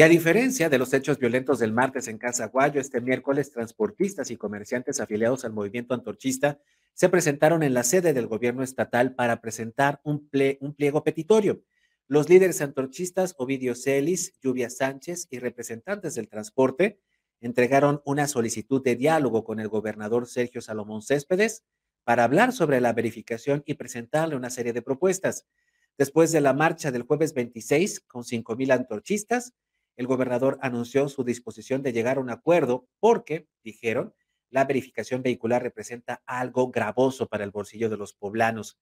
Y a diferencia de los hechos violentos del martes en Casaguayo, este miércoles transportistas y comerciantes afiliados al movimiento antorchista se presentaron en la sede del gobierno estatal para presentar un, un pliego petitorio. Los líderes antorchistas Ovidio Celis, Lluvia Sánchez y representantes del transporte entregaron una solicitud de diálogo con el gobernador Sergio Salomón Céspedes para hablar sobre la verificación y presentarle una serie de propuestas. Después de la marcha del jueves 26 con 5.000 antorchistas, el gobernador anunció su disposición de llegar a un acuerdo porque, dijeron, la verificación vehicular representa algo gravoso para el bolsillo de los poblanos.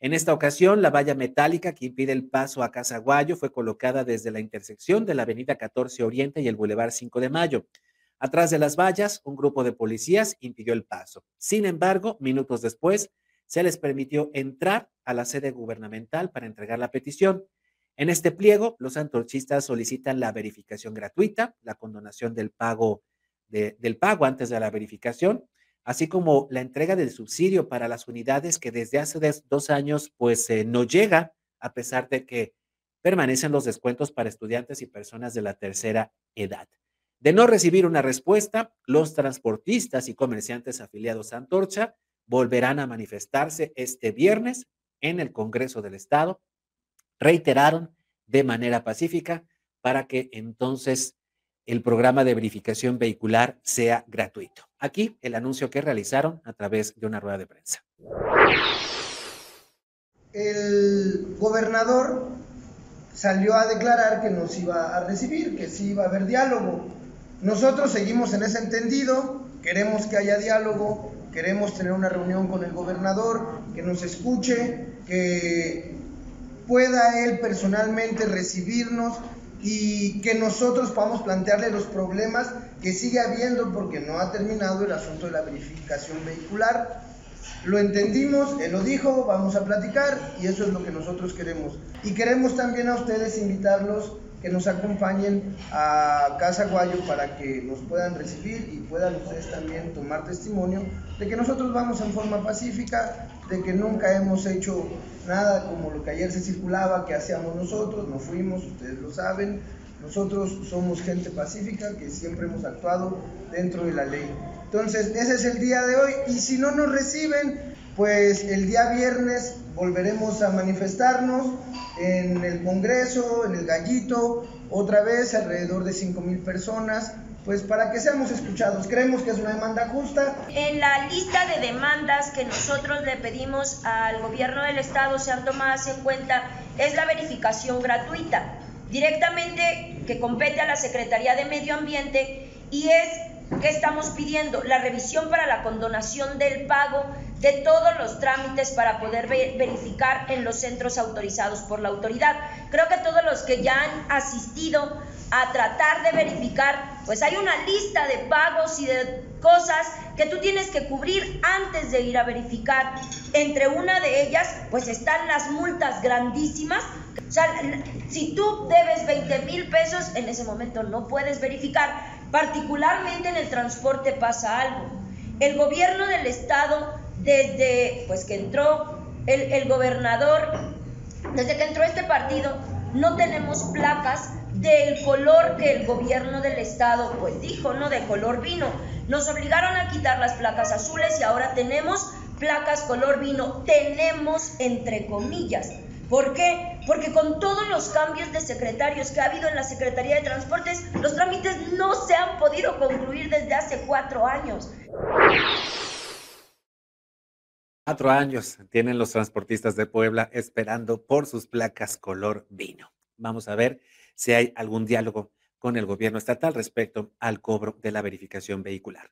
En esta ocasión, la valla metálica que impide el paso a Casaguayo fue colocada desde la intersección de la avenida 14 Oriente y el Boulevard 5 de Mayo. Atrás de las vallas, un grupo de policías impidió el paso. Sin embargo, minutos después, se les permitió entrar a la sede gubernamental para entregar la petición. En este pliego, los antorchistas solicitan la verificación gratuita, la condonación del pago, del pago antes de la verificación, así como la entrega del subsidio para las unidades que desde hace dos años pues eh, no llega, a pesar de que permanecen los descuentos para estudiantes y personas de la tercera edad. De no recibir una respuesta, los transportistas y comerciantes afiliados a Antorcha volverán a manifestarse este viernes en el Congreso del Estado. Reiteraron de manera pacífica para que entonces el programa de verificación vehicular sea gratuito. Aquí el anuncio que realizaron a través de una rueda de prensa. El gobernador salió a declarar que nos iba a recibir, que sí iba a haber diálogo. Nosotros seguimos en ese entendido, queremos que haya diálogo, queremos tener una reunión con el gobernador, que nos escuche, que pueda él personalmente recibirnos y que nosotros podamos plantearle los problemas que sigue habiendo porque no ha terminado el asunto de la verificación vehicular. Lo entendimos, él lo dijo, vamos a platicar y eso es lo que nosotros queremos. Y queremos también a ustedes invitarlos que nos acompañen a Casa Guayo para que nos puedan recibir y puedan ustedes también tomar testimonio de que nosotros vamos en forma pacífica, de que nunca hemos hecho nada como lo que ayer se circulaba que hacíamos nosotros, no fuimos, ustedes lo saben, nosotros somos gente pacífica que siempre hemos actuado dentro de la ley. Entonces, ese es el día de hoy y si no nos reciben, pues el día viernes volveremos a manifestarnos en el Congreso, en el Gallito, otra vez alrededor de 5 mil personas, pues para que seamos escuchados. Creemos que es una demanda justa. En la lista de demandas que nosotros le pedimos al gobierno del estado sean tomadas en cuenta es la verificación gratuita, directamente que compete a la Secretaría de Medio Ambiente y es ¿Qué estamos pidiendo? La revisión para la condonación del pago de todos los trámites para poder verificar en los centros autorizados por la autoridad. Creo que todos los que ya han asistido a tratar de verificar, pues hay una lista de pagos y de cosas que tú tienes que cubrir antes de ir a verificar. Entre una de ellas, pues están las multas grandísimas. O sea, si tú debes 20 mil pesos, en ese momento no puedes verificar Particularmente en el transporte pasa algo. El gobierno del estado, desde pues que entró el, el gobernador, desde que entró este partido, no tenemos placas del color que el gobierno del estado pues dijo, ¿no? De color vino. Nos obligaron a quitar las placas azules y ahora tenemos placas color vino. Tenemos entre comillas. ¿Por qué? Porque con todos los cambios de secretarios que ha habido en la Secretaría de Transportes, los trámites no se han podido concluir desde hace cuatro años. Cuatro años tienen los transportistas de Puebla esperando por sus placas color vino. Vamos a ver si hay algún diálogo con el gobierno estatal respecto al cobro de la verificación vehicular.